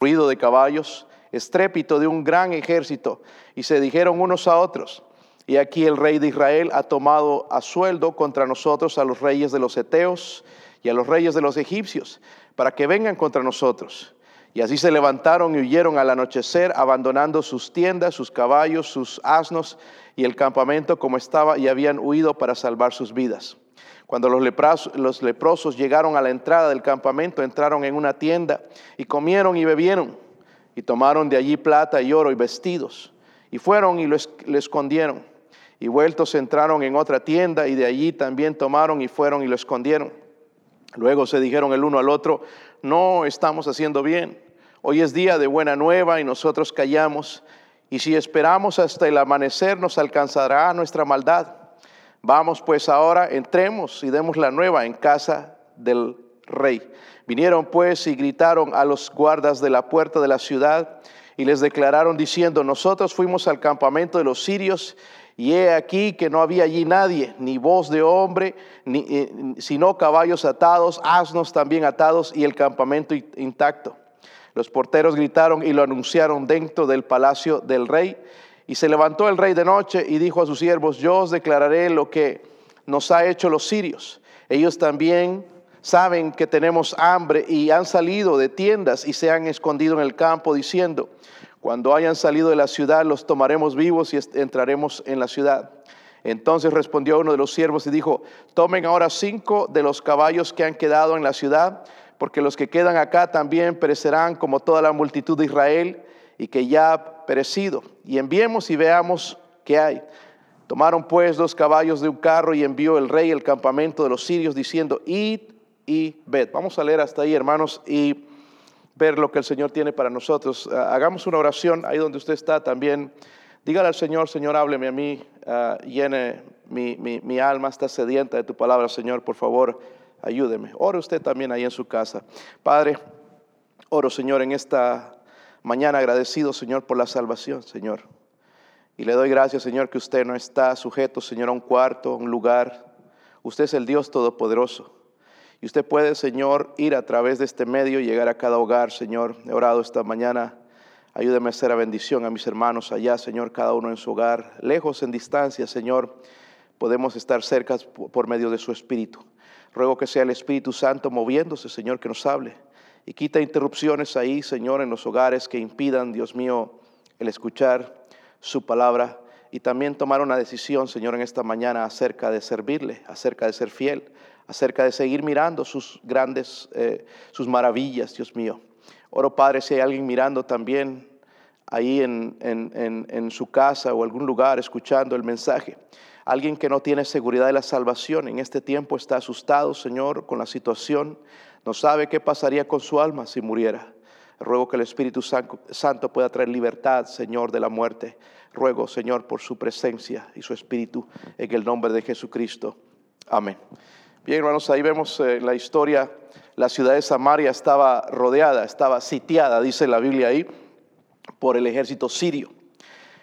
ruido de caballos, estrépito de un gran ejército, y se dijeron unos a otros, y aquí el rey de Israel ha tomado a sueldo contra nosotros a los reyes de los Eteos y a los reyes de los egipcios, para que vengan contra nosotros. Y así se levantaron y huyeron al anochecer, abandonando sus tiendas, sus caballos, sus asnos y el campamento como estaba, y habían huido para salvar sus vidas. Cuando los leprosos, llegaron a la entrada del campamento, entraron en una tienda y comieron y bebieron, y tomaron de allí plata y oro y vestidos, y fueron y lo escondieron. Y vueltos entraron en otra tienda, y de allí también tomaron y fueron y lo escondieron. Luego se dijeron el uno al otro, no estamos haciendo bien. Hoy es día de buena nueva y nosotros callamos. Y si esperamos hasta el amanecer nos alcanzará nuestra maldad. Vamos pues ahora, entremos y demos la nueva en casa del rey. Vinieron pues y gritaron a los guardas de la puerta de la ciudad y les declararon diciendo, nosotros fuimos al campamento de los sirios y he aquí que no había allí nadie, ni voz de hombre, ni, eh, sino caballos atados, asnos también atados y el campamento intacto. Los porteros gritaron y lo anunciaron dentro del palacio del rey. Y se levantó el rey de noche y dijo a sus siervos, yo os declararé lo que nos ha hecho los sirios. Ellos también saben que tenemos hambre y han salido de tiendas y se han escondido en el campo diciendo, cuando hayan salido de la ciudad, los tomaremos vivos y entraremos en la ciudad. Entonces respondió uno de los siervos y dijo, tomen ahora cinco de los caballos que han quedado en la ciudad, porque los que quedan acá también perecerán como toda la multitud de Israel y que ya perecido. Y enviemos y veamos qué hay. Tomaron pues dos caballos de un carro y envió el rey el campamento de los sirios diciendo, id y ved. Vamos a leer hasta ahí, hermanos, y ver lo que el Señor tiene para nosotros. Ah, hagamos una oración ahí donde usted está también. Dígale al Señor, Señor, hábleme a mí, ah, llene mi, mi, alma, está sedienta de tu palabra, Señor, por favor, ayúdeme. Ore usted también ahí en su casa. Padre, oro, Señor, en esta mañana agradecido, Señor, por la salvación, Señor. Y le doy gracias, Señor, que usted no está sujeto, Señor, a un cuarto, a un lugar. Usted es el Dios Todopoderoso. Y usted puede, Señor, ir a través de este medio y llegar a cada hogar, Señor. He orado esta mañana. Ayúdeme a hacer a bendición a mis hermanos allá, Señor, cada uno en su hogar. Lejos, en distancia, Señor, podemos estar cerca por medio de su Espíritu. Ruego que sea el Espíritu Santo moviéndose, Señor, que nos hable. Y quita interrupciones ahí, Señor, en los hogares que impidan, Dios mío, el escuchar su palabra. Y también tomar una decisión, Señor, en esta mañana acerca de servirle, acerca de ser fiel acerca de seguir mirando sus grandes, eh, sus maravillas, Dios mío. Oro, Padre, si hay alguien mirando también ahí en, en, su casa o algún lugar escuchando el mensaje. Alguien que no tiene seguridad de la salvación en este tiempo está asustado, Señor, con la situación. No sabe qué pasaría con su alma si muriera. Ruego que el Espíritu Santo pueda traer libertad, Señor, de la muerte. Ruego, Señor, por su presencia y su Espíritu en el nombre de Jesucristo. Amén. Bien, hermanos, ahí vemos eh, la historia. La ciudad de Samaria estaba rodeada, estaba sitiada, dice la Biblia ahí, por el ejército sirio.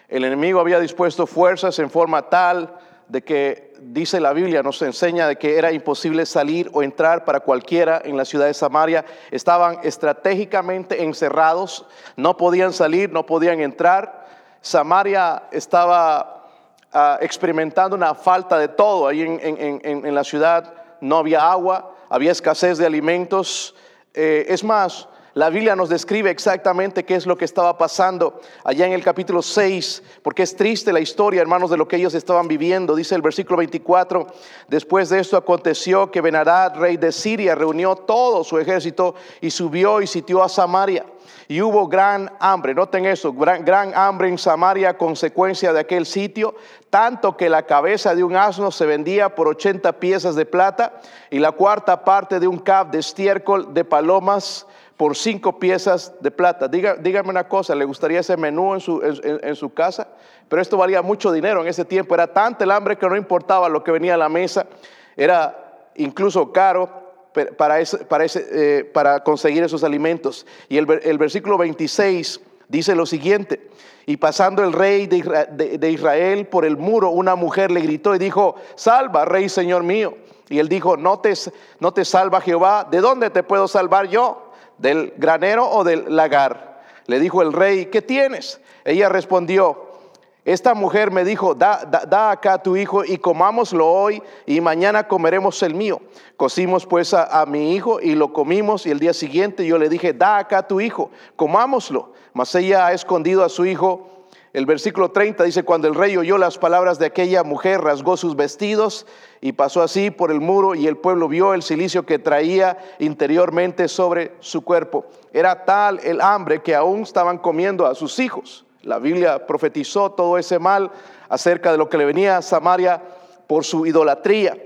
El enemigo había dispuesto fuerzas en forma tal de que, dice la Biblia, nos enseña de que era imposible salir o entrar para cualquiera en la ciudad de Samaria. Estaban estratégicamente encerrados, no podían salir, no podían entrar. Samaria estaba ah, experimentando una falta de todo ahí en la ciudad no había agua, había escasez de alimentos. Eh, es más, la Biblia nos describe exactamente qué es lo que estaba pasando allá en el capítulo 6, porque es triste la historia, hermanos, de lo que ellos estaban viviendo. Dice el versículo 24, después de esto aconteció que Benadad, rey de Siria, reunió todo su ejército y subió y sitió a Samaria. Y hubo gran hambre, noten eso, gran, gran hambre en Samaria consecuencia de aquel sitio, tanto que la cabeza de un asno se vendía por 80 piezas de plata y la cuarta parte de un cab de estiércol de palomas por cinco piezas de plata. dígame una cosa, ¿le gustaría ese menú en su, casa? Pero esto valía mucho dinero en ese tiempo. Era tanto el hambre que no importaba lo que venía a la mesa. Era incluso caro para, para, eh, para conseguir esos alimentos. Y el, versículo 26 dice lo siguiente, y pasando el rey de, Israel por el muro, una mujer le gritó y dijo, salva, rey Señor mío. Y él dijo, no te salva Jehová, ¿de dónde te puedo salvar yo? ¿Del granero o del lagar? Le dijo el rey, ¿qué tienes? Ella respondió, esta mujer me dijo, da, acá tu hijo y comámoslo hoy y mañana comeremos el mío. Cocimos pues a, a, mi hijo y lo comimos y el día siguiente yo le dije, da acá tu hijo, comámoslo. Mas ella ha escondido a su hijo. El versículo 30 dice, cuando el rey oyó las palabras de aquella mujer, rasgó sus vestidos y pasó así por el muro y el pueblo vio el silicio que traía interiormente sobre su cuerpo. Era tal el hambre que aún estaban comiendo a sus hijos. La Biblia profetizó todo ese mal acerca de lo que le venía a Samaria por su idolatría.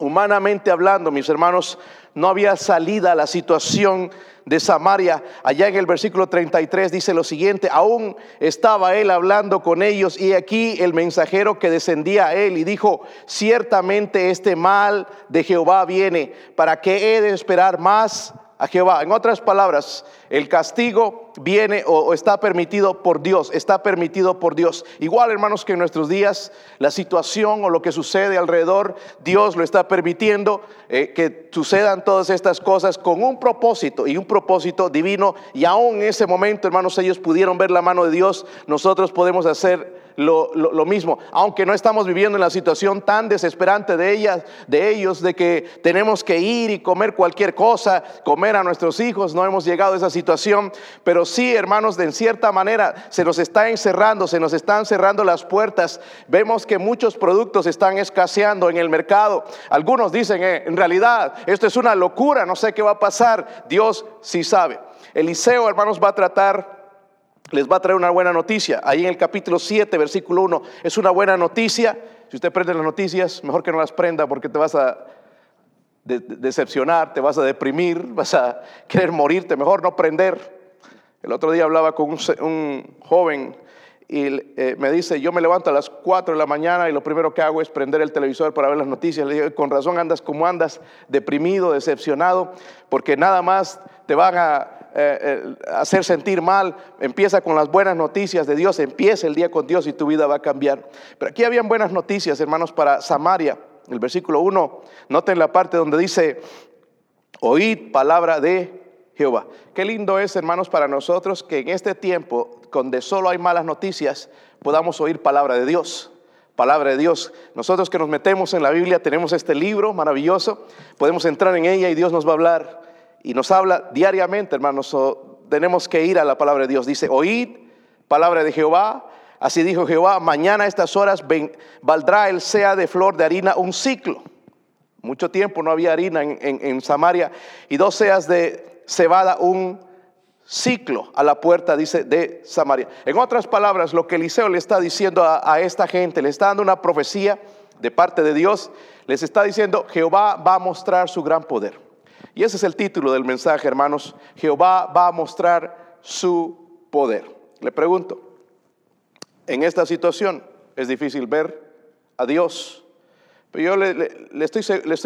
Humanamente hablando, mis hermanos, no había salida a la situación de Samaria. Allá en el versículo 33 dice lo siguiente, aún estaba él hablando con ellos y aquí el mensajero que descendía a él y dijo, ciertamente este mal de Jehová viene, ¿para qué he de esperar más a Jehová. En otras palabras, el castigo viene o, está permitido por Dios, está permitido por Dios. Igual, hermanos, que en nuestros días la situación o lo que sucede alrededor, Dios lo está permitiendo eh, que sucedan todas estas cosas con un propósito y un propósito divino. Y aún en ese momento, hermanos, ellos pudieron ver la mano de Dios, nosotros podemos hacer lo, mismo, aunque no estamos viviendo en la situación tan desesperante de ellas, de ellos, de que tenemos que ir y comer cualquier cosa, comer a nuestros hijos, no hemos llegado a esa situación, pero sí, hermanos, de en cierta manera se nos está encerrando, se nos están cerrando las puertas, vemos que muchos productos están escaseando en el mercado, algunos dicen, eh, en realidad, esto es una locura, no sé qué va a pasar, Dios sí sabe. Eliseo, hermanos, va a tratar les va a traer una buena noticia. Ahí en el capítulo 7, versículo 1, es una buena noticia. Si usted prende las noticias, mejor que no las prenda porque te vas a decepcionar, te vas a deprimir, vas a querer morirte, mejor no prender. El otro día hablaba con un, joven y eh, me dice, yo me levanto a las 4 de la mañana y lo primero que hago es prender el televisor para ver las noticias. Le digo, con razón andas como andas, deprimido, decepcionado, porque nada más te van a eh, eh, hacer sentir mal, empieza con las buenas noticias de Dios, empieza el día con Dios y tu vida va a cambiar. Pero aquí habían buenas noticias, hermanos, para Samaria. El versículo 1, noten la parte donde dice, oíd palabra de Jehová. Qué lindo es, hermanos, para nosotros que en este tiempo, donde solo hay malas noticias, podamos oír palabra de Dios palabra de Dios. Nosotros que nos metemos en la Biblia tenemos este libro maravilloso, podemos entrar en ella y Dios nos va a hablar y nos habla diariamente, hermanos. tenemos que ir a la palabra de Dios. Dice, oíd palabra de Jehová. Así dijo Jehová, mañana a estas horas valdrá el sea de flor de harina un ciclo. Mucho tiempo no había harina en, Samaria. Y dos seas de cebada un ciclo a la puerta, dice, de Samaria. En otras palabras, lo que Eliseo le está diciendo a esta gente, le está dando una profecía de parte de Dios, les está diciendo, Jehová va a mostrar su gran poder. Y ese es el título del mensaje, hermanos. Jehová va a mostrar su poder. Le pregunto, en esta situación es difícil ver a Dios. Pero yo le, estoy,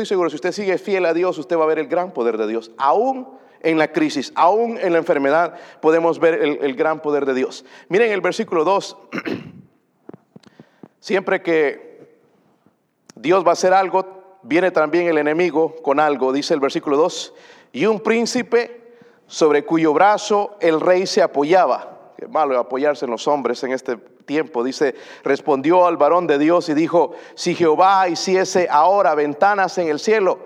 seguro, si usted sigue fiel a Dios, usted va a ver el gran poder de Dios. Aún en la crisis, aún en la enfermedad, podemos ver el, gran poder de Dios. Miren el versículo 2. Siempre que Dios va a hacer algo, viene también el enemigo con algo, dice el versículo 2, y un príncipe sobre cuyo brazo el rey se apoyaba. Qué malo apoyarse en los hombres en este tiempo. Dice, respondió al varón de Dios y dijo, si Jehová hiciese ahora ventanas en el cielo,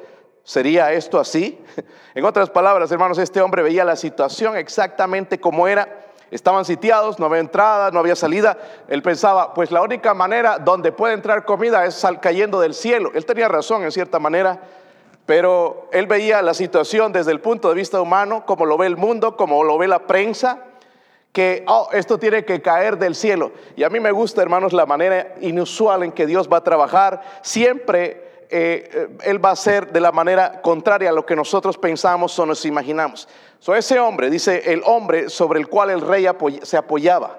¿sería esto así? En otras palabras, hermanos, este hombre veía la situación exactamente como era Estaban sitiados, no había entrada, no había salida. Él pensaba, pues la única manera donde puede entrar comida es cayendo del cielo. Él tenía razón en cierta manera, pero él veía la situación desde el punto de vista humano, como lo ve el mundo, como lo ve la prensa, que oh, esto tiene que caer del cielo. Y a mí me gusta, hermanos, la manera inusual en que Dios va a trabajar. Siempre eh, eh, él va a ser de la manera contraria a lo que nosotros pensamos o nos imaginamos. So, ese hombre, dice el hombre sobre el cual el rey se apoyaba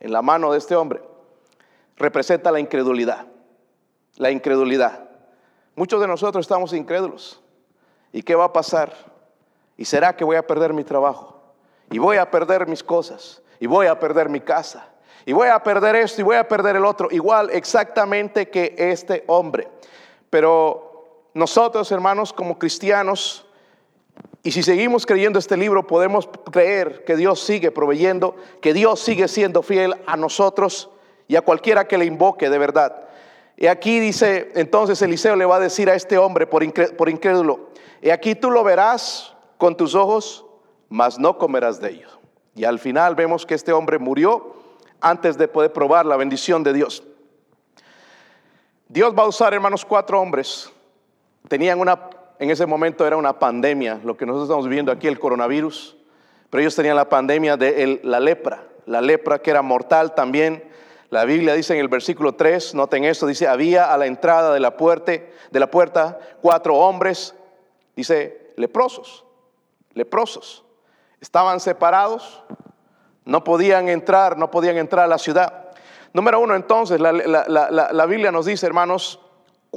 en la mano de este hombre, representa la incredulidad. La incredulidad. Muchos de nosotros estamos incrédulos. ¿Y qué va a pasar? ¿Y será que voy a perder mi trabajo? ¿Y voy a perder mis cosas? ¿Y voy a perder mi casa? ¿Y voy a perder esto? ¿Y voy a perder el otro? Igual exactamente que este hombre. Pero nosotros, hermanos, como cristianos, Y si seguimos creyendo este libro, podemos creer que Dios sigue proveyendo, que Dios sigue siendo fiel a nosotros y a cualquiera que le invoque de verdad. Y aquí dice, entonces Eliseo le va a decir a este hombre por, incrédulo, y aquí tú lo verás con tus ojos, mas no comerás de ellos. Y al final vemos que este hombre murió antes de poder probar la bendición de Dios. Dios va a usar, hermanos, cuatro hombres. Tenían una en ese momento era una pandemia, lo que nosotros estamos viviendo aquí, el coronavirus, pero ellos tenían la pandemia de la lepra, la lepra que era mortal también. La Biblia dice en el versículo 3, noten esto, dice, había a la entrada de la puerta, de la puerta cuatro hombres, dice, leprosos, leprosos. Estaban separados, no podían entrar, no podían entrar a la ciudad. Número uno, entonces, la, la Biblia nos dice, hermanos,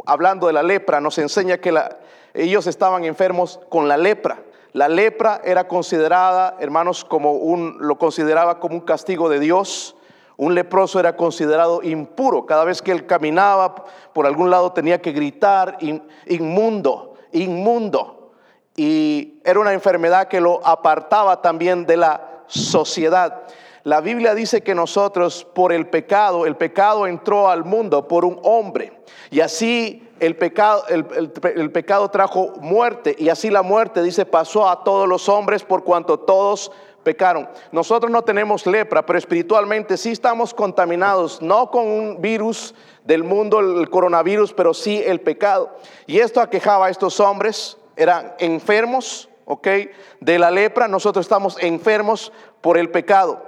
hablando de la lepra, nos enseña que la, ellos estaban enfermos con la lepra. La lepra era considerada, hermanos, como un, lo consideraba como un castigo de Dios. Un leproso era considerado impuro. Cada vez que él caminaba por algún lado tenía que gritar inmundo, inmundo. Y era una enfermedad que lo apartaba también de la sociedad. La Biblia dice que nosotros por el pecado, el pecado entró al mundo por un hombre. Y así el pecado, el, pecado trajo muerte y así la muerte, dice, pasó a todos los hombres por cuanto todos pecaron. Nosotros no tenemos lepra, pero espiritualmente sí estamos contaminados, no con un virus del mundo, el coronavirus, pero sí el pecado. Y esto aquejaba a estos hombres, eran enfermos, ¿ok? De la lepra, nosotros estamos enfermos por el pecado.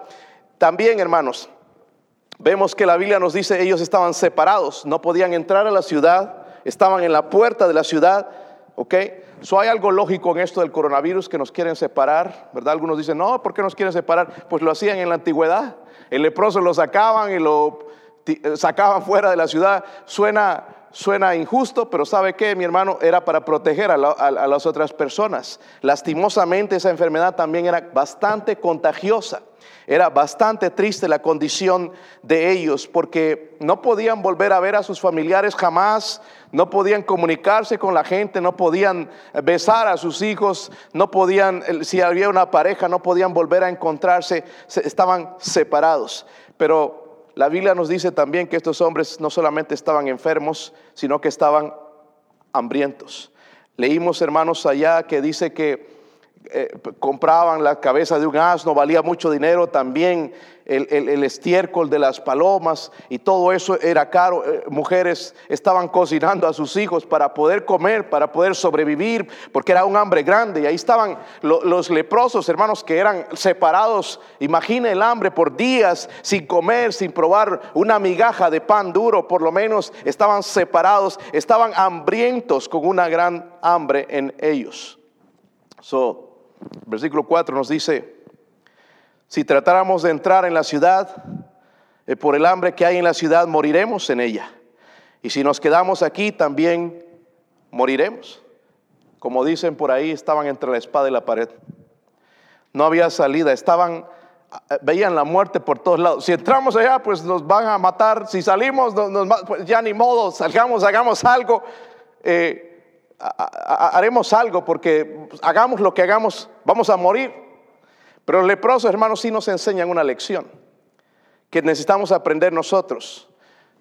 También, hermanos, vemos que la Biblia nos dice ellos estaban separados, no podían entrar a la ciudad estaban en la puerta de la ciudad, ¿ok? So hay algo lógico en esto del coronavirus que nos quieren separar, ¿verdad? Algunos dicen, no, ¿por qué nos quieren separar? Pues lo hacían en la antigüedad. El leproso lo sacaban y lo eh, sacaban fuera de la ciudad. Suena, suena injusto, pero ¿sabe qué, mi hermano? Era para proteger a, a las otras personas. Lastimosamente esa enfermedad también era bastante contagiosa. Era bastante triste la condición de ellos porque no podían volver a ver a sus familiares jamás, no podían comunicarse con la gente, no podían besar a sus hijos, no podían, si había una pareja, no podían volver a encontrarse, estaban separados. Pero la Biblia nos dice también que estos hombres no solamente estaban enfermos, sino que estaban hambrientos. Leímos, hermanos, allá que dice que eh, compraban la cabeza de un asno, valía mucho dinero, también el, estiércol de las palomas y todo eso era caro. Eh, mujeres estaban cocinando a sus hijos para poder comer, para poder sobrevivir, porque era un hambre grande. Y ahí estaban los leprosos, hermanos, que eran separados. Imagine el hambre por días sin comer, sin probar una migaja de pan duro, por lo menos estaban separados, estaban hambrientos con una gran hambre en ellos. So, Versículo 4 nos dice, si tratáramos de entrar en la ciudad, eh, por el hambre que hay en la ciudad, moriremos en ella. Y si nos quedamos aquí, también moriremos. Como dicen por ahí, estaban entre la espada y la pared. No había salida, estaban, eh, veían la muerte por todos lados. Si entramos allá, pues nos van a matar. Si salimos, pues ya ni modo, salgamos, hagamos algo. Eh, haremos algo porque hagamos lo que hagamos, vamos a morir. Pero los leprosos, hermanos, sí nos enseñan una lección que necesitamos aprender nosotros.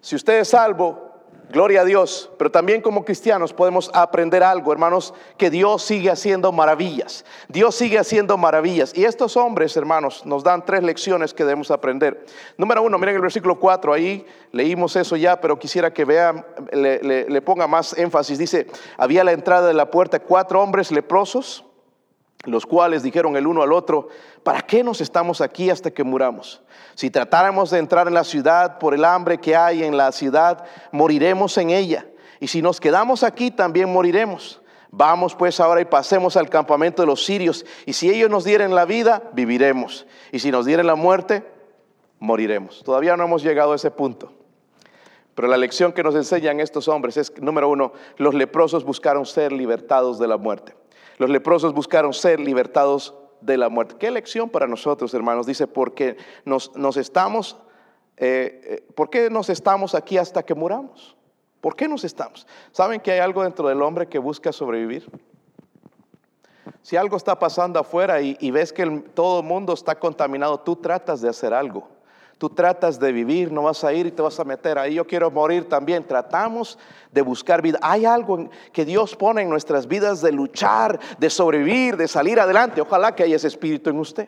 Si usted es salvo, Gloria a Dios, pero también como cristianos podemos aprender algo, hermanos, que Dios sigue haciendo maravillas. Dios sigue haciendo maravillas. Y estos hombres, hermanos, nos dan tres lecciones que debemos aprender. Número uno, miren el versículo 4, ahí leímos eso ya, pero quisiera que vean, le, le ponga más énfasis. Dice, había a la entrada de la puerta cuatro hombres leprosos, los cuales dijeron el uno al otro, ¿para qué nos estamos aquí hasta que muramos? Si tratáramos de entrar en la ciudad por el hambre que hay en la ciudad, moriremos en ella. Y si nos quedamos aquí, también moriremos. Vamos pues ahora y pasemos al campamento de los sirios. Y si ellos nos dieren la vida, viviremos. Y si nos dieren la muerte, moriremos. Todavía no hemos llegado a ese punto. Pero la lección que nos enseñan estos hombres es, número uno, los leprosos buscaron ser libertados de la muerte. Los leprosos buscaron ser libertados de la muerte. Qué lección para nosotros, hermanos. Dice, porque nos, nos estamos, eh, eh, ¿por qué nos estamos aquí hasta que muramos? ¿Por qué nos estamos? ¿Saben que hay algo dentro del hombre que busca sobrevivir? Si algo está pasando afuera y, ves que todo el mundo está contaminado, tú tratas de hacer algo. Tú tratas de vivir, no vas a ir y te vas a meter ahí. Yo quiero morir también. Tratamos de buscar vida. Hay algo que Dios pone en nuestras vidas de luchar, de sobrevivir, de salir adelante. Ojalá que haya ese espíritu en usted.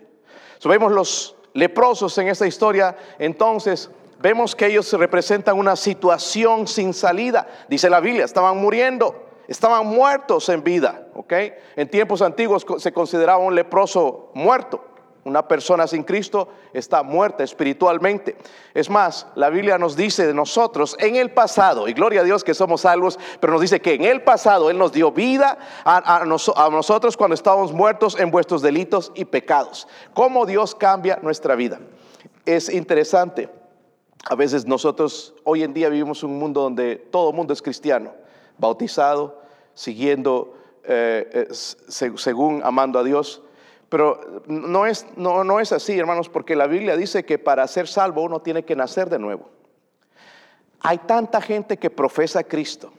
So, vemos los leprosos en esta historia. Entonces, vemos que ellos representan una situación sin salida. Dice la Biblia, estaban muriendo. Estaban muertos en vida, ¿ok? En tiempos antiguos se consideraba un leproso muerto. Una persona sin Cristo está muerta espiritualmente. Es más, la Biblia nos dice de nosotros en el pasado, y gloria a Dios que somos salvos, pero nos dice que en el pasado Él nos dio vida a, nosotros cuando estábamos muertos en vuestros delitos y pecados. ¿Cómo Dios cambia nuestra vida? Es interesante. A veces nosotros hoy en día vivimos un mundo donde todo el mundo es cristiano bautizado, siguiendo eh, eh, según amando a Dios. Pero no es, no, no es así, hermanos, porque la Biblia dice que para ser salvo uno tiene que nacer de nuevo. Hay tanta gente que profesa a Cristo.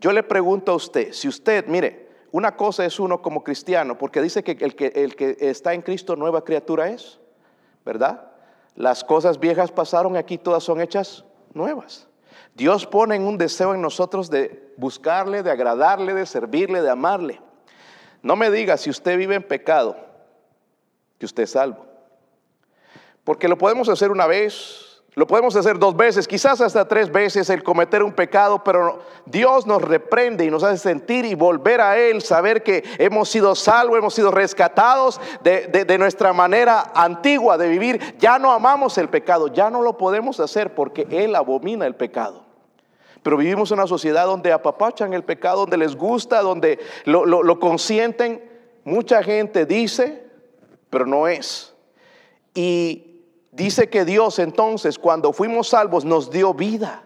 Yo le pregunto a usted, si usted, mire, una cosa es uno como cristiano, porque dice que el, que el que está en Cristo nueva criatura es, ¿verdad? Las cosas viejas pasaron, aquí todas son hechas nuevas. Dios pone un deseo en nosotros de buscarle, de agradarle, de servirle, de amarle. No me diga si usted vive en pecado, que usted es salvo. Porque lo podemos hacer una vez, lo podemos hacer dos veces, quizás hasta tres veces el cometer un pecado, pero Dios nos reprende y nos hace sentir y volver a Él, saber que hemos sido salvos, hemos sido rescatados de, de nuestra manera antigua de vivir. Ya no amamos el pecado, ya no lo podemos hacer porque Él abomina el pecado. Pero vivimos en una sociedad donde apapachan el pecado, donde les gusta, donde lo, consienten. Mucha gente dice, pero no es. Y dice que Dios entonces, cuando fuimos salvos, nos dio vida.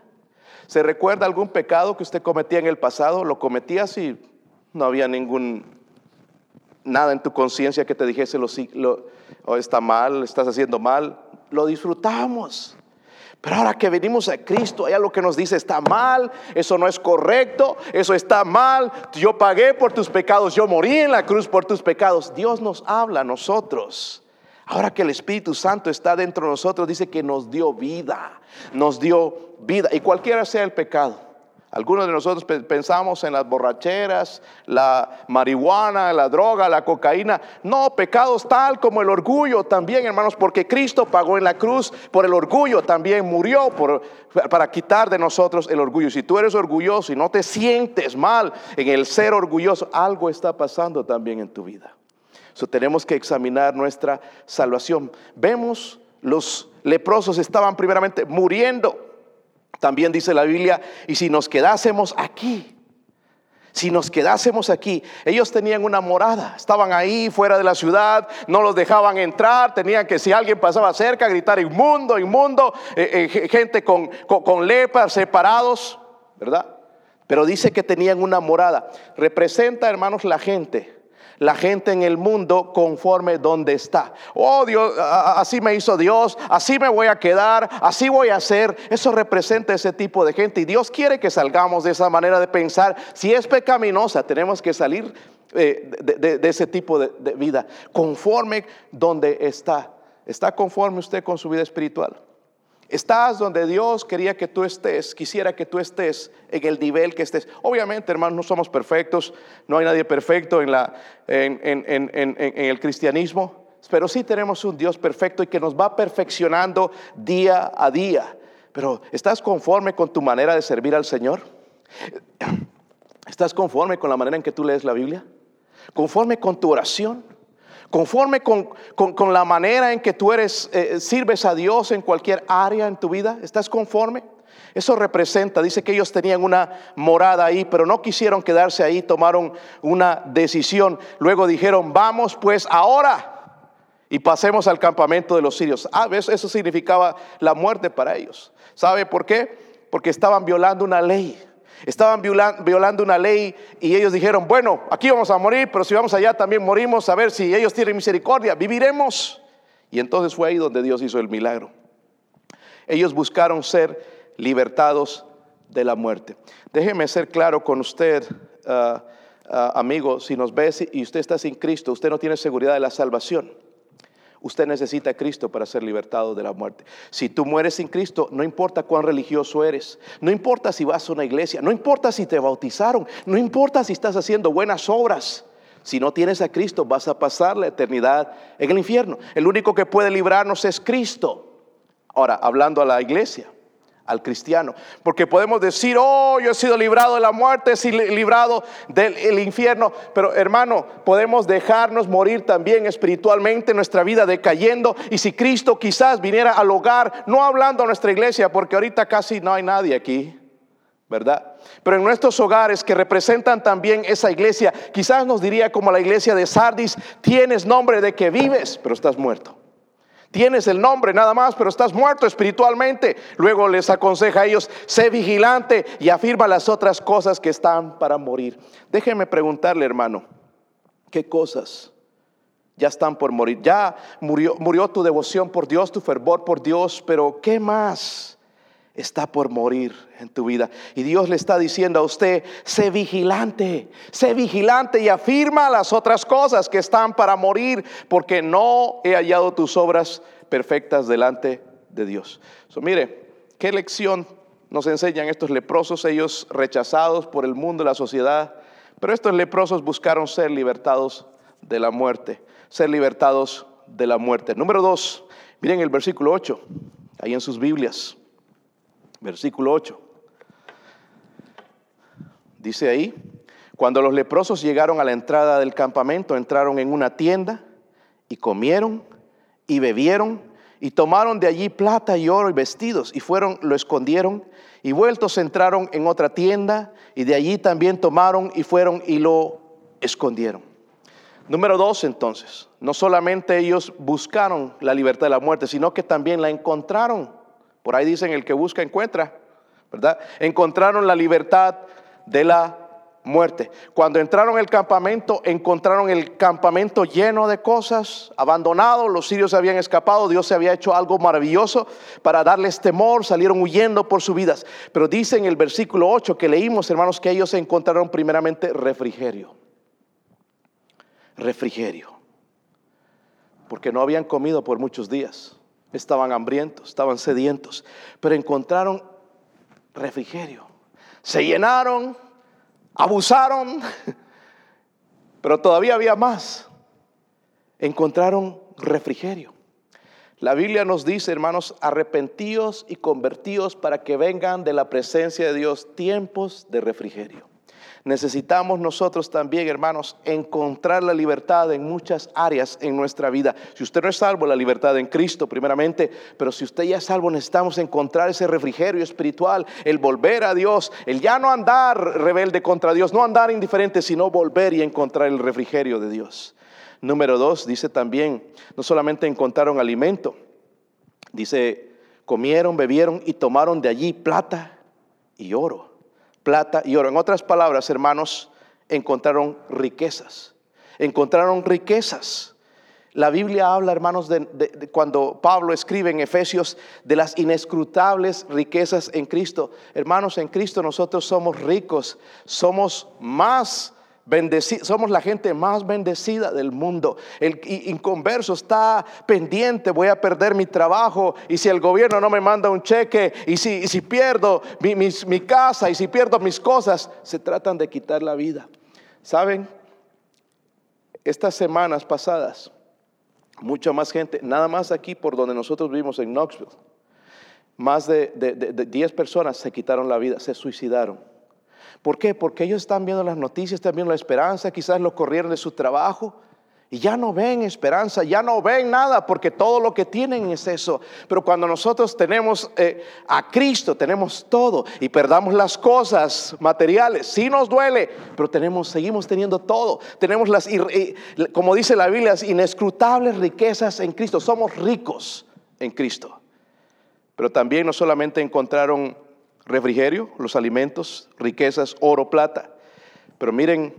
¿Se recuerda algún pecado que usted cometía en el pasado? ¿Lo cometías y no había ningún nada en tu conciencia que te dijese lo, lo oh, está mal, estás haciendo mal? Lo disfrutamos. Pero ahora que venimos a Cristo, hay algo que nos dice, está mal, eso no es correcto, eso está mal, yo pagué por tus pecados, yo morí en la cruz por tus pecados. Dios nos habla a nosotros. Ahora que el Espíritu Santo está dentro de nosotros, dice que nos dio vida, nos dio vida, y cualquiera sea el pecado. Algunos de nosotros pensamos en las borracheras, la marihuana, la droga, la cocaína. No, pecados tal como el orgullo también, hermanos, porque Cristo pagó en la cruz por el orgullo, también murió para quitar de nosotros el orgullo. Si tú eres orgulloso y no te sientes mal en el ser orgulloso, algo está pasando también en tu vida. So, tenemos que examinar nuestra salvación. Vemos los leprosos estaban primeramente muriendo también dice la Biblia, y si nos quedásemos aquí, si nos quedásemos aquí, ellos tenían una morada, estaban ahí fuera de la ciudad, no los dejaban entrar, tenían que si alguien pasaba cerca gritar inmundo, inmundo, eh, eh, gente con, con, con lepra, separados, ¿verdad? Pero dice que tenían una morada. Representa, hermanos, la gente la gente en el mundo conforme donde está. Oh Dios, así me hizo Dios, así me voy a quedar, así voy a hacer. Eso representa ese tipo de gente y Dios quiere que salgamos de esa manera de pensar. Si es pecaminosa, tenemos que salir eh, de, ese tipo de, de vida, conforme donde está. ¿Está conforme usted con su vida espiritual? Estás donde Dios quería que tú estés, quisiera que tú estés en el nivel que estés. Obviamente, hermanos, no somos perfectos, no hay nadie perfecto en, el cristianismo, pero sí tenemos un Dios perfecto y que nos va perfeccionando día a día. Pero ¿estás conforme con tu manera de servir al Señor? ¿Estás conforme con la manera en que tú lees la Biblia? ¿Conforme con tu oración? Conforme con, la manera en que tú eres, eh, sirves a Dios en cualquier área en tu vida? ¿Estás conforme? Eso representa, dice que ellos tenían una morada ahí, pero no quisieron quedarse ahí, tomaron una decisión. Luego dijeron, vamos pues ahora y pasemos al campamento de los sirios. Ah, eso significaba la muerte para ellos. ¿Sabe por qué? Porque estaban violando una ley. Estaban violando una ley y ellos dijeron, bueno, aquí vamos a morir, pero si vamos allá también morimos, a ver si ellos tienen misericordia, viviremos. Y entonces fue ahí donde Dios hizo el milagro. Ellos buscaron ser libertados de la muerte. Déjeme ser claro con usted, ah, ah, amigo, si nos ve y usted está sin Cristo, usted no tiene seguridad de la salvación. Usted necesita a Cristo para ser libertado de la muerte. Si tú mueres sin Cristo, no importa cuán religioso eres, no importa si vas a una iglesia, no importa si te bautizaron, no importa si estás haciendo buenas obras. Si no tienes a Cristo, vas a pasar la eternidad en el infierno. El único que puede librarnos es Cristo. Ahora, hablando a la iglesia, al cristiano. Porque podemos decir, oh, yo he sido librado de la muerte, he sido librado del infierno. Pero hermano, podemos dejarnos morir también espiritualmente, nuestra vida decayendo. Y si Cristo quizás viniera al hogar, no hablando a nuestra iglesia, porque ahorita casi no hay nadie aquí. ¿verdad? Pero en nuestros hogares que representan también esa iglesia, quizás nos diría como la iglesia de Sardis, tienes nombre de que vives, pero estás muerto. Tienes el nombre nada más, pero estás muerto espiritualmente. Luego les aconseja a ellos, sé vigilante y afirma las otras cosas que están para morir. Déjeme preguntarle, hermano, ¿qué cosas ya están por morir? Ya murió, murió tu devoción por Dios, tu fervor por Dios, pero ¿qué más? Está por morir en tu vida. Y Dios le está diciendo a usted, sé vigilante, sé vigilante y afirma las otras cosas que están para morir, porque no he hallado tus obras perfectas delante de Dios. So, mire, qué lección nos enseñan estos leprosos, ellos rechazados por el mundo, la sociedad, pero estos leprosos buscaron ser libertados de la muerte, ser libertados de la muerte. Número dos, miren el versículo 8, ahí en sus Biblias versículo 8. Dice ahí, cuando los leprosos llegaron a la entrada del campamento, entraron en una tienda y comieron y bebieron y tomaron de allí plata y oro y vestidos y fueron, lo escondieron y vueltos entraron en otra tienda y de allí también tomaron y fueron y lo escondieron. Número dos, entonces, no solamente ellos buscaron la libertad de la muerte, sino que también la encontraron. Por ahí dicen, el que busca encuentra, ¿verdad? Encontraron la libertad de la muerte. Cuando entraron el campamento, encontraron el campamento lleno de cosas, abandonado, los sirios habían escapado, Dios se había hecho algo maravilloso para darles temor, salieron huyendo por sus vidas. Pero dice en el versículo 8 que leímos, hermanos, que ellos encontraron primeramente refrigerio. Refrigerio. Porque no habían comido por muchos días estaban hambrientos, estaban sedientos, pero encontraron refrigerio. Se llenaron, abusaron, pero todavía había más. Encontraron refrigerio. La Biblia nos dice, hermanos, arrepentíos y convertíos para que vengan de la presencia de Dios tiempos de refrigerio. Necesitamos nosotros también, hermanos, encontrar la libertad en muchas áreas en nuestra vida. Si usted no es salvo, la libertad en Cristo primeramente, pero si usted ya es salvo, necesitamos encontrar ese refrigerio espiritual, el volver a Dios, el ya no andar rebelde contra Dios, no andar indiferente, sino volver y encontrar el refrigerio de Dios. Número dos, dice también, no solamente encontraron alimento, dice, comieron, bebieron y tomaron de allí plata y oro plata y oro. En otras palabras, hermanos, encontraron riquezas. Encontraron riquezas. La Biblia habla, hermanos, de, cuando Pablo escribe en Efesios de las inescrutables riquezas en Cristo. Hermanos, en Cristo nosotros somos ricos, somos más somos la gente más bendecida del mundo. El inconverso está pendiente, voy a perder mi trabajo y si el gobierno no me manda un cheque y si, pierdo mi casa y si pierdo mis cosas, se tratan de quitar la vida. ¿Saben? Estas semanas pasadas, mucha más gente, nada más aquí por donde nosotros vivimos en Knoxville, más de 10 personas se quitaron la vida, se suicidaron. ¿Por qué? Porque ellos están viendo las noticias, están viendo la esperanza, quizás lo corrieron de su trabajo y ya no ven esperanza, ya no ven nada porque todo lo que tienen es eso. Pero cuando nosotros tenemos eh, a Cristo, tenemos todo y perdamos las cosas materiales, sí nos duele, pero tenemos, seguimos teniendo todo. Tenemos las, como dice la Biblia, las inescrutables riquezas en Cristo. Somos ricos en Cristo. Pero también no solamente encontraron refrigerio, los alimentos, riquezas, oro, plata. Pero miren,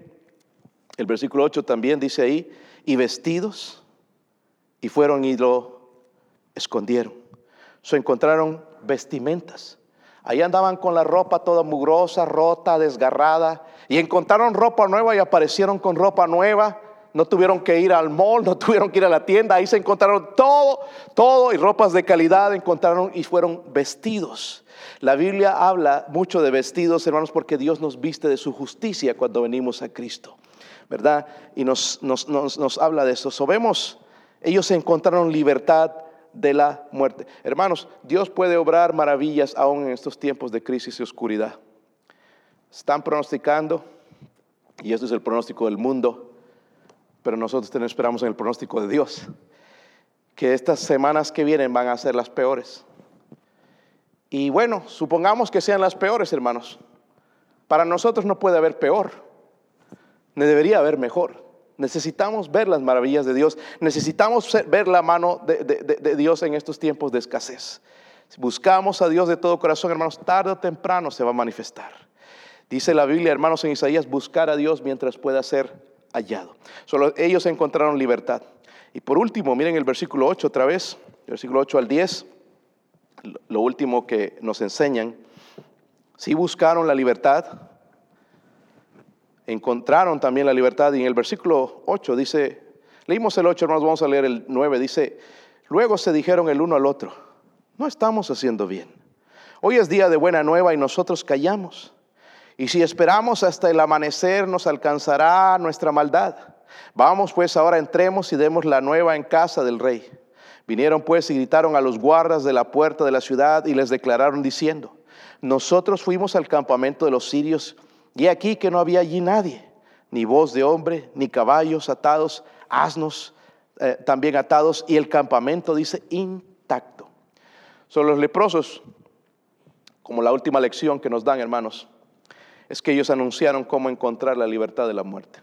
el versículo 8 también dice ahí, y vestidos, y fueron y lo escondieron. Se encontraron vestimentas. Ahí andaban con la ropa toda mugrosa, rota, desgarrada. Y encontraron ropa nueva y aparecieron con ropa nueva. No tuvieron que ir al mall, no tuvieron que ir a la tienda. Ahí se encontraron todo, todo y ropas de calidad encontraron y fueron vestidos. La Biblia habla mucho de vestidos, hermanos, porque Dios nos viste de su justicia cuando venimos a Cristo. ¿Verdad? Y nos, nos, nos, habla de eso. So, vemos, ellos encontraron libertad de la muerte. Hermanos, Dios puede obrar maravillas aún en estos tiempos de crisis y oscuridad. Están pronosticando, y este es el pronóstico del mundo, pero nosotros tenemos, esperamos en el pronóstico de Dios, que estas semanas que vienen van a ser las peores. Y bueno, supongamos que sean las peores, hermanos. Para nosotros no puede haber peor, ni debería haber mejor. Necesitamos ver las maravillas de Dios. Necesitamos ver la mano de, Dios en estos tiempos de escasez. Si buscamos a Dios de todo corazón, hermanos, tarde o temprano se va a manifestar. Dice la Biblia, hermanos, en Isaías, buscar a Dios mientras pueda ser hallado. Solo ellos encontraron libertad. Y por último, miren el versículo 8 otra vez, versículo 8 al 10, lo último que nos enseñan. Si buscaron la libertad, encontraron también la libertad. Y en el versículo 8 dice, leímos el 8, hermanos, vamos a leer el 9, dice, luego se dijeron el uno al otro, no estamos haciendo bien. Hoy es día de buena nueva y nosotros callamos. Y si esperamos hasta el amanecer nos alcanzará nuestra maldad. Vamos pues ahora entremos y demos la nueva en casa del rey. Vinieron pues y gritaron a los guardas de la puerta de la ciudad y les declararon diciendo, nosotros fuimos al campamento de los sirios y aquí que no había allí nadie, ni voz de hombre, ni caballos atados, asnos eh, también atados, y el campamento dice intacto. Son los leprosos, como la última lección que nos dan, hermanos, es que ellos anunciaron cómo encontrar la libertad de la muerte.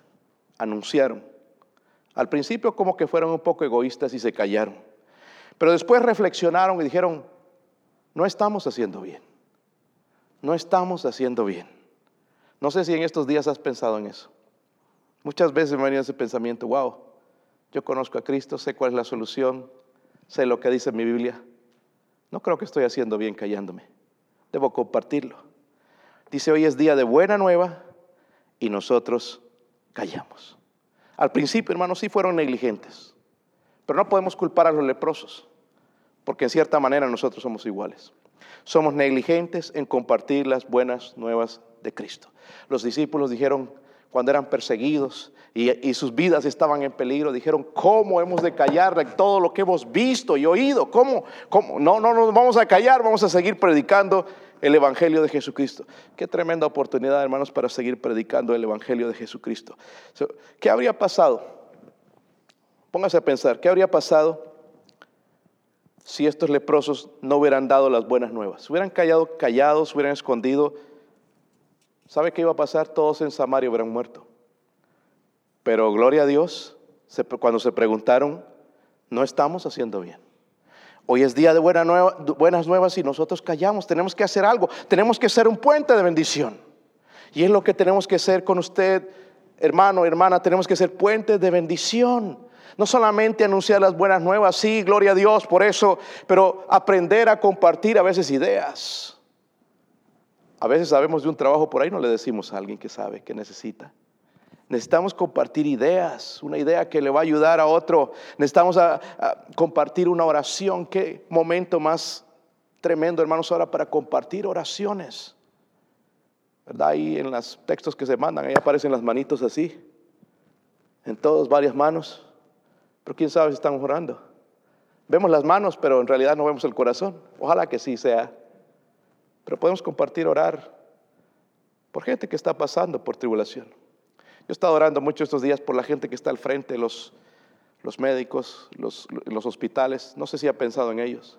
Anunciaron. Al principio como que fueron un poco egoístas y se callaron. Pero después reflexionaron y dijeron, no estamos haciendo bien. No estamos haciendo bien. No sé si en estos días has pensado en eso. Muchas veces me venido ese pensamiento, wow, yo conozco a Cristo, sé cuál es la solución, sé lo que dice mi Biblia. No creo que estoy haciendo bien callándome. Debo compartirlo. Dice, hoy es día de buena nueva y nosotros callamos. Al principio, hermanos, sí fueron negligentes, pero no podemos culpar a los leprosos, porque en cierta manera nosotros somos iguales. Somos negligentes en compartir las buenas nuevas de Cristo. Los discípulos dijeron, cuando eran perseguidos y, sus vidas estaban en peligro, dijeron, ¿cómo hemos de callar todo lo que hemos visto y oído? ¿Cómo? ¿Cómo? No, no nos vamos a callar, vamos a seguir predicando el Evangelio de Jesucristo. Qué tremenda oportunidad, hermanos, para seguir predicando el Evangelio de Jesucristo. ¿Qué habría pasado? Póngase a pensar, ¿qué habría pasado si estos leprosos no hubieran dado las buenas nuevas? hubieran callado, callados, hubieran escondido ¿Sabe qué iba a pasar? Todos en Samaria hubieran muerto. Pero gloria a Dios, cuando se preguntaron, no estamos haciendo bien. Hoy es día de buenas nuevas y nosotros callamos. Tenemos que hacer algo. Tenemos que ser un puente de bendición. Y es lo que tenemos que hacer con usted, hermano, hermana. Tenemos que ser puente de bendición. No solamente anunciar las buenas nuevas, sí, gloria a Dios por eso, pero aprender a compartir a veces ideas. A veces sabemos de un trabajo por ahí, no le decimos a alguien que sabe, que necesita. Necesitamos compartir ideas, una idea que le va a ayudar a otro. Necesitamos compartir una oración. Qué momento más tremendo, hermanos, ahora para compartir oraciones. ¿Verdad? Ahí en los textos que se mandan, ahí aparecen las manitos así. En todas varias manos. Pero quién sabe si estamos orando. Vemos las manos, pero en realidad no vemos el corazón. Ojalá que sí sea. Pero podemos compartir, orar por gente que está pasando por tribulación. Yo he estado orando mucho estos días por la gente que está al frente, los, los médicos, los, los hospitales. No sé si ha pensado en ellos.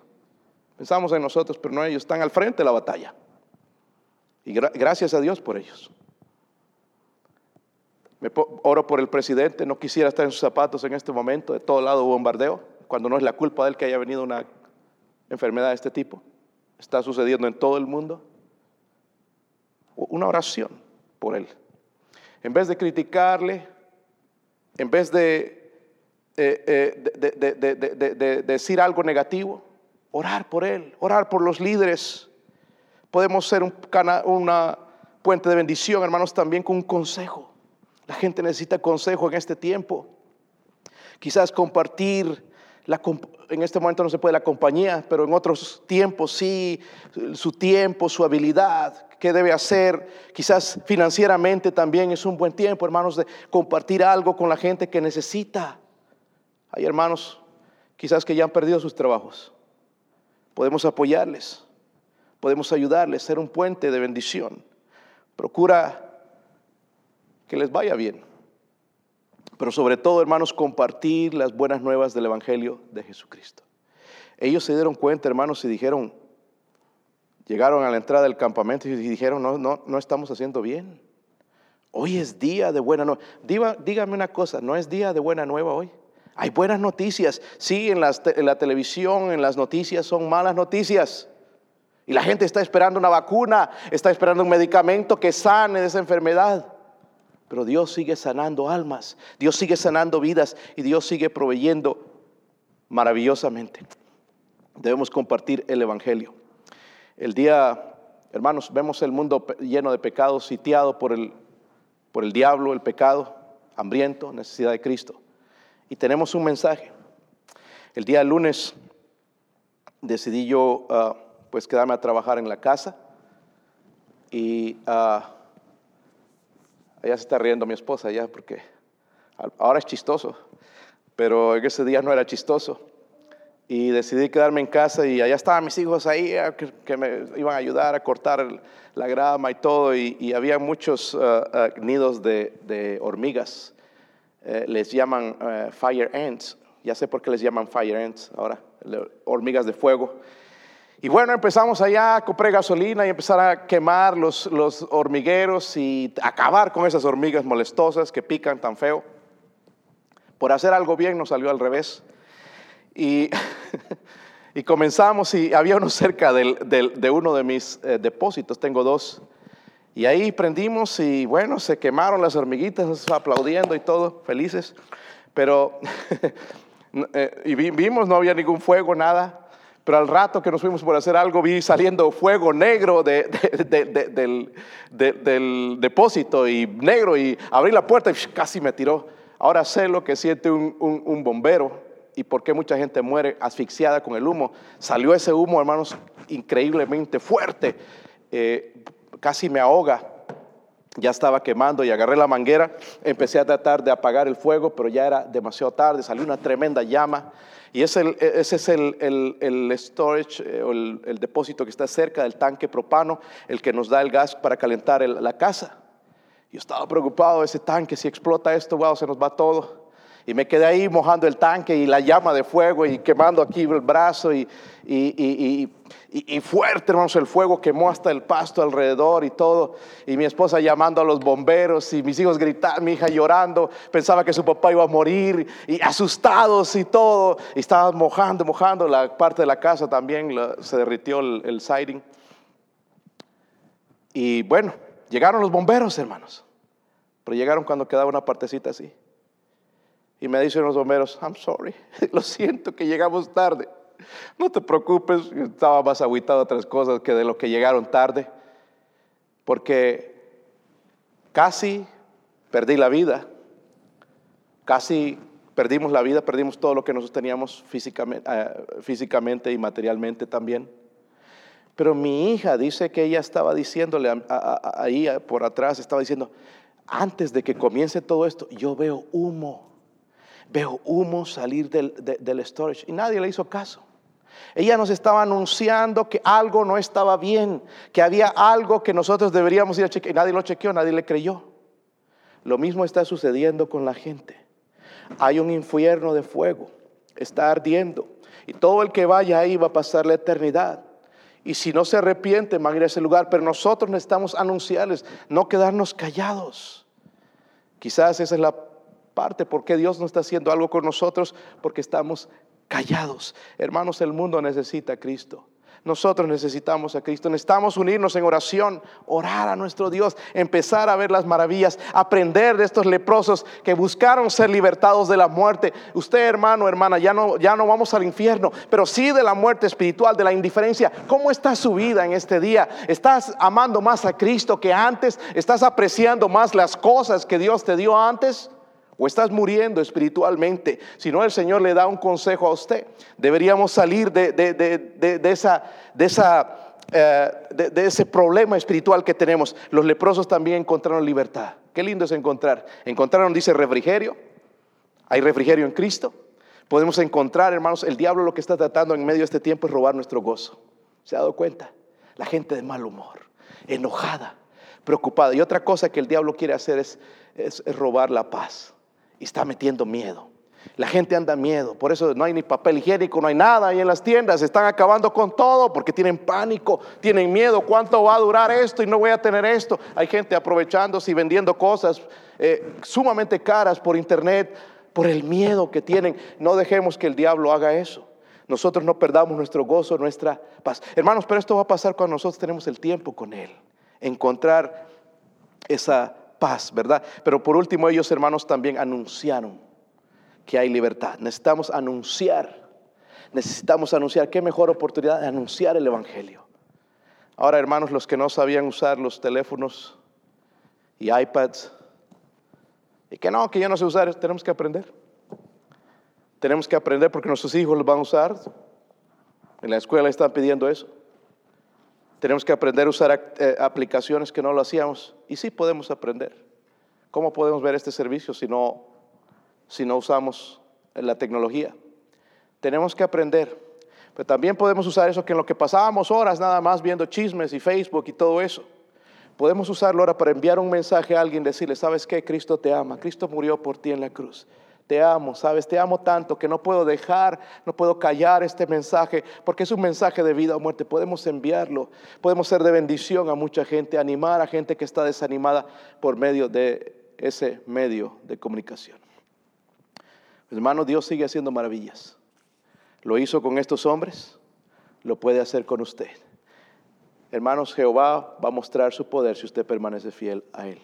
Pensamos en nosotros, pero no ellos. Están al frente de la batalla. Y gracias a Dios por ellos. Me oro por el presidente, no quisiera estar en sus zapatos en este momento, de todo lado bombardeo, cuando no es la culpa de él que haya venido una enfermedad de este tipo está sucediendo en todo el mundo? Una oración por él. En vez de criticarle, en vez de, de, decir algo negativo, orar por él, orar por los líderes, Podemos ser un una puente de bendición, hermanos, también con un consejo. La gente necesita consejo en este tiempo. Quizás compartir, en este momento no se puede la compañía, pero en otros tiempos sí, su tiempo, su habilidad, qué debe hacer. Quizás financieramente también es un buen tiempo, hermanos, de compartir algo con la gente que necesita. Hay hermanos quizás que ya han perdido sus trabajos. Podemos apoyarles, podemos ayudarles, ser un puente de bendición. Procura que les vaya bien. Pero sobre todo, hermanos, compartir las buenas nuevas del Evangelio de Jesucristo. Ellos se dieron cuenta, hermanos, y dijeron, llegaron a la entrada del campamento y dijeron, no, no, no estamos haciendo bien. Hoy es día de buena nueva. dígame una cosa, ¿no es día de buena nueva hoy? Hay buenas noticias. Sí, en, en la televisión, en las noticias son malas noticias. Y la gente está esperando una vacuna, está esperando un medicamento que sane de esa enfermedad. Pero Dios sigue sanando almas, Dios sigue sanando vidas y Dios sigue proveyendo maravillosamente. Debemos compartir el Evangelio. El día, hermanos, vemos el mundo lleno de pecados, sitiado por el, por el diablo, el pecado, hambriento, necesidad de Cristo. Y tenemos un mensaje. El día lunes decidí yo... Ah, pues quedarme a trabajar en la casa. Y uh, ella se está riendo mi esposa ya porque ahora es chistoso, pero en ese día no era chistoso. Y decidí quedarme en casa y allá estaban mis hijos ahí ah, que, me iban a ayudar a cortar la grama y todo. Y, había muchos ah, nidos de, hormigas. Eh, les llaman eh, fire ants. Ya sé por qué les llaman fire ants ahora, hormigas de fuego. Y bueno, empezamos allá, compré gasolina y empezar a quemar los, los hormigueros y acabar con esas hormigas molestosas que pican tan feo. Por hacer algo bien nos salió al revés. Y, y comenzamos y había uno cerca del, de uno de mis eh, depósitos, tengo dos. Y ahí prendimos y bueno, se quemaron las hormiguitas, aplaudiendo y todo, felices. Pero, eh, y vimos, no había ningún fuego, nada. Pero al rato que nos fuimos por hacer algo, vi saliendo fuego negro del, depósito y negro y abrí la puerta y casi me tiró. Ahora sé lo que siente un, bombero y por qué mucha gente muere asfixiada con el humo. Salió ese humo, hermanos, increíblemente fuerte. Eh, casi me ahoga. Ya estaba quemando y agarré la manguera. Empecé a tratar de apagar el fuego, pero ya era demasiado tarde. Salió una tremenda llama. Y ese, es el, storage eh, o el, depósito que está cerca del tanque propano, el que nos da el gas para calentar la casa. Yo estaba preocupado, ese tanque, si explota esto, wow, se nos va todo. Y me quedé ahí mojando el tanque y la llama de fuego y quemando aquí el brazo y, y, y, fuerte, hermanos, el fuego quemó hasta el pasto alrededor y todo. Y mi esposa llamando a los bomberos y mis hijos gritando, mi hija llorando, pensaba que su papá iba a morir y asustados y todo. Y estaba mojando, mojando la parte de la casa también, se derritió el, el siding. Y bueno, llegaron los bomberos, hermanos. Pero llegaron cuando quedaba una partecita así. Y me dicen los bomberos, I'm sorry, lo siento que llegamos tarde. No te preocupes, estaba más aguitado de otras cosas que de lo que llegaron tarde, porque casi perdí la vida, casi perdimos la vida, perdimos todo lo que nosotros teníamos físicamente, eh, físicamente y materialmente también. Pero mi hija dice que ella estaba diciéndole ahí por atrás, estaba diciendo, antes de que comience todo esto, yo veo humo veo humo salir del, storage y nadie le hizo caso. Ella nos estaba anunciando que algo no estaba bien, que había algo que nosotros deberíamos ir a chequear. Y nadie lo chequeó, nadie le creyó. Lo mismo está sucediendo con la gente. Hay un infierno de fuego, está ardiendo. Y todo el que vaya ahí va a pasar la eternidad. Y si no se arrepiente, van a ir a ese lugar. Pero nosotros necesitamos anunciarles, no quedarnos callados. Quizás esa es la parte por qué Dios no está haciendo algo con nosotros, porque estamos callados. Hermanos, el mundo necesita a Cristo. Nosotros necesitamos a Cristo, necesitamos unirnos en oración, orar a nuestro Dios, empezar a ver las maravillas, aprender de estos leprosos que buscaron ser libertados de la muerte. Usted, hermano, hermana, ya no, ya no vamos al infierno, pero sí de la muerte espiritual, de la indiferencia. ¿Cómo está su vida en este día? ¿Estás amando más a Cristo que antes? ¿Estás apreciando más las cosas que Dios te dio antes? O estás muriendo espiritualmente. Si no, el Señor le da un consejo a usted. Deberíamos salir de, esa, de, esa, eh, de ese problema espiritual que tenemos. Los leprosos también encontraron libertad. Qué lindo es encontrar. Encontraron, dice, refrigerio. Hay refrigerio en Cristo. Podemos encontrar, hermanos, el diablo lo que está tratando en medio de este tiempo es robar nuestro gozo. ¿Se ha dado cuenta? La gente de mal humor, enojada, preocupada. Y otra cosa que el diablo quiere hacer es, es robar la paz y está metiendo miedo. La gente anda miedo, por eso no hay ni papel higiénico, no hay nada ahí en las tiendas, están acabando con todo porque tienen pánico, tienen miedo, ¿cuánto va a durar esto y no voy a tener esto? Hay gente aprovechándose y vendiendo cosas eh, sumamente caras por internet por el miedo que tienen. No dejemos que el diablo haga eso. Nosotros no perdamos nuestro gozo, nuestra paz. Hermanos, pero esto va a pasar cuando nosotros tenemos el tiempo con Él, encontrar esa paz, ¿verdad? Pero por último ellos hermanos también anunciaron que hay libertad. Necesitamos anunciar, necesitamos anunciar, qué mejor oportunidad de anunciar el Evangelio. Ahora hermanos, los que no sabían usar los teléfonos y iPads, y que no, que ya no sé usar, tenemos que aprender. Tenemos que aprender porque nuestros hijos los van a usar. En la escuela están pidiendo eso. Tenemos que aprender a usar eh, aplicaciones que no lo hacíamos. Y sí podemos aprender. ¿Cómo podemos ver este servicio si no, si no usamos la tecnología? Tenemos que aprender. Pero también podemos usar eso que en lo que pasábamos horas nada más viendo chismes y Facebook y todo eso. Podemos usarlo ahora para enviar un mensaje a alguien, decirle, ¿sabes qué? Cristo te ama. Cristo murió por ti en la cruz te amo, sabes, te amo tanto que no puedo dejar, no puedo callar este mensaje, porque es un mensaje de vida o muerte. Podemos enviarlo, podemos ser de bendición a mucha gente, animar a gente que está desanimada por medio de ese medio de comunicación. Hermano, Dios sigue haciendo maravillas. Lo hizo con estos hombres, lo puede hacer con usted. Hermanos, Jehová va a mostrar su poder si usted permanece fiel a Él.